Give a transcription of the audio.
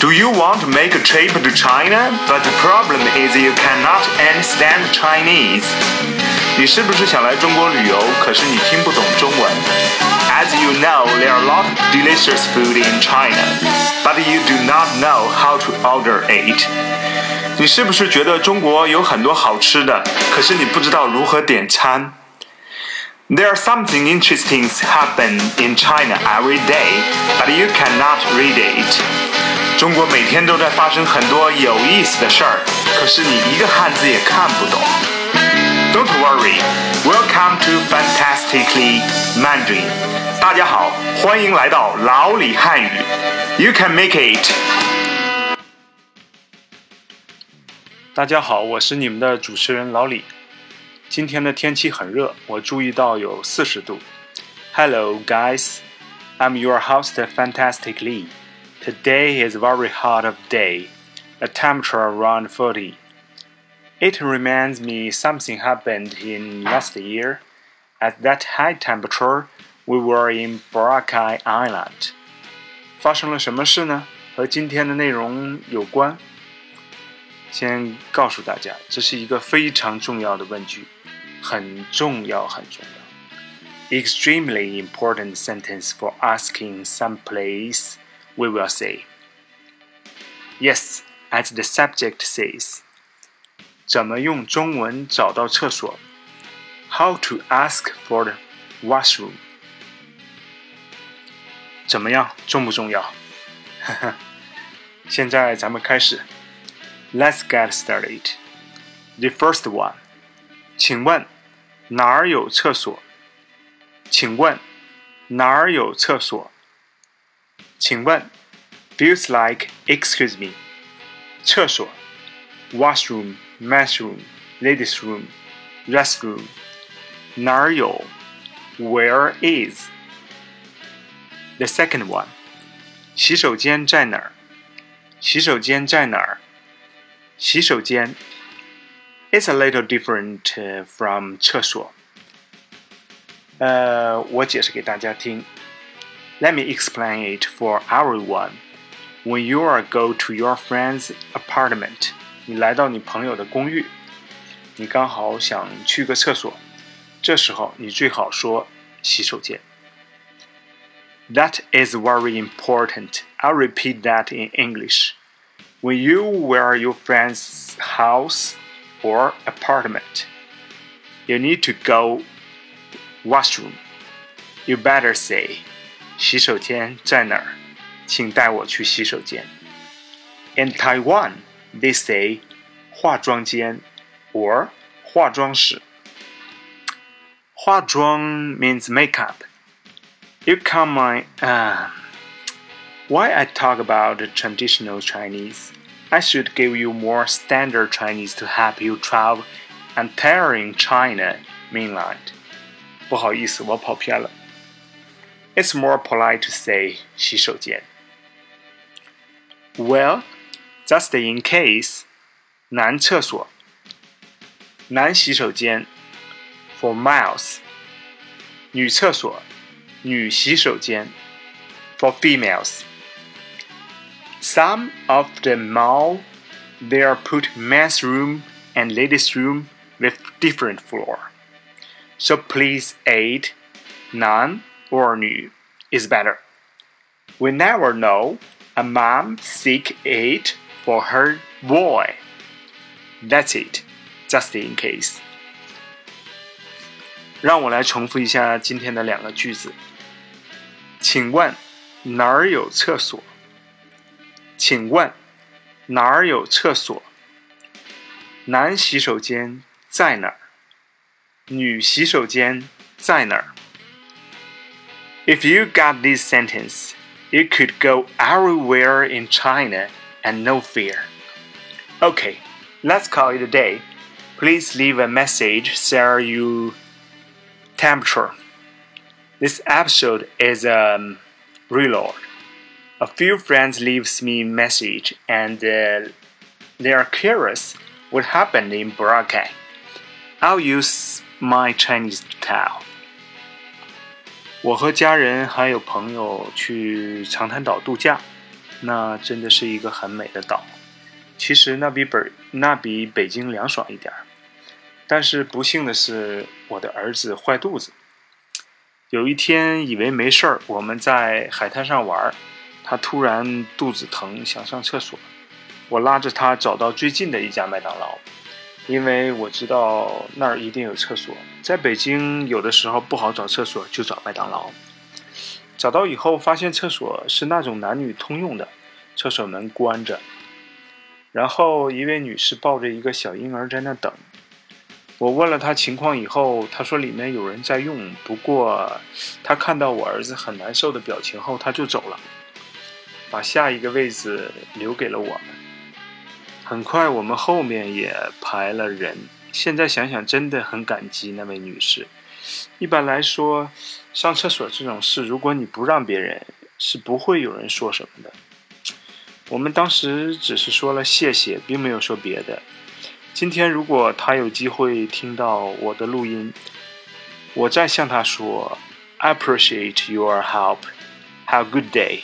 Do you want to make a trip to China? But the problem is you cannot understand Chinese. 你是不是想来中国旅游？可是你听不懂中文。As you know, there are a lot of delicious food in China, but you do not know how to order it. 你是不是觉得中国有很多好吃的？可是你不知道如何点餐。There are something interesting happen in China every day, but you cannot read it. 中国每天都在发生很多有意思的事儿，可是你一个汉字也看不懂。Don't worry, welcome to Fantastically Mandarin。大家好，欢迎来到老李汉语。You can make it。大家好，我是你们的主持人老李。今天的天气很热，我注意到有四十度。Hello, guys. I'm your host, Fantastically. Today is very hot of day, a temperature around 40. It reminds me something happened in last year. At that high temperature, we were in Boracay Island. 发生了什么事呢？和今天的内容有关。先告诉大家，这是一个非常重要的问句，很重要，很重要。Extremely important sentence for asking some place we will say. Yes, as the subject says. 怎么用中文找到厕所？How to ask for the washroom？怎么样，重不重要？现在咱们开始。Let's get started. The first one，请问哪儿有厕所？请问哪儿有厕所？ 请问，feels like excuse me，厕所，washroom、bathroom、ladies room、restroom，哪儿有？Where is the second one？洗手间在哪儿？洗手间在哪儿？洗手间，It's a little different from 厕所。呃，我解释给大家听。 let me explain it for everyone. When you are go to your friend's apartment，你来到你朋友的公寓，你刚好想去个厕所，这时候你最好说洗手间。That is very important. I'll repeat that in English. When you were your friend's house or apartment, you need to go washroom. You better say 洗手间在哪儿？请带我去洗手间。In Taiwan, they say 化妆间 or 化妆室。化妆 means makeup. You come my uh, why I talk about traditional Chinese? I should give you more standard Chinese to help you travel entering China mainland. 不好意思，我跑偏了。 it's more polite to say 洗手间. Well, just in case, 男厕所，男洗手间 for males，女厕所，女洗手间 for females. Some of the mall there put men's room and ladies room with different floor. So please aid none or 女 is better. We never know. A mom seek it for her boy. That's it, just in case. 让我来重复一下今天的两个句子。请问哪儿有厕所？请问哪儿有厕所？男洗手间在哪儿？女洗手间在哪儿？if you got this sentence, you could go everywhere in China and no fear. Okay, let's call it a day. Please leave a message share your temperature. This episode is a um, reload. A few friends leaves me message and uh, they are curious what happened in Boracay. I'll use my Chinese tell. 我和家人还有朋友去长滩岛度假，那真的是一个很美的岛。其实那比北那比北京凉爽一点儿，但是不幸的是，我的儿子坏肚子。有一天以为没事儿，我们在海滩上玩，他突然肚子疼，想上厕所。我拉着他找到最近的一家麦当劳，因为我知道那儿一定有厕所。在北京有的时候不好找厕所，就找麦当劳。找到以后发现厕所是那种男女通用的，厕所门关着。然后一位女士抱着一个小婴儿在那等。我问了她情况以后，她说里面有人在用，不过她看到我儿子很难受的表情后，她就走了，把下一个位子留给了我们。很快我们后面也排了人。现在想想真的很感激那位女士。一般来说，上厕所这种事，如果你不让别人，是不会有人说什么的。我们当时只是说了谢谢，并没有说别的。今天如果他有机会听到我的录音，我再向他说 appreciate your help. Have a good day.”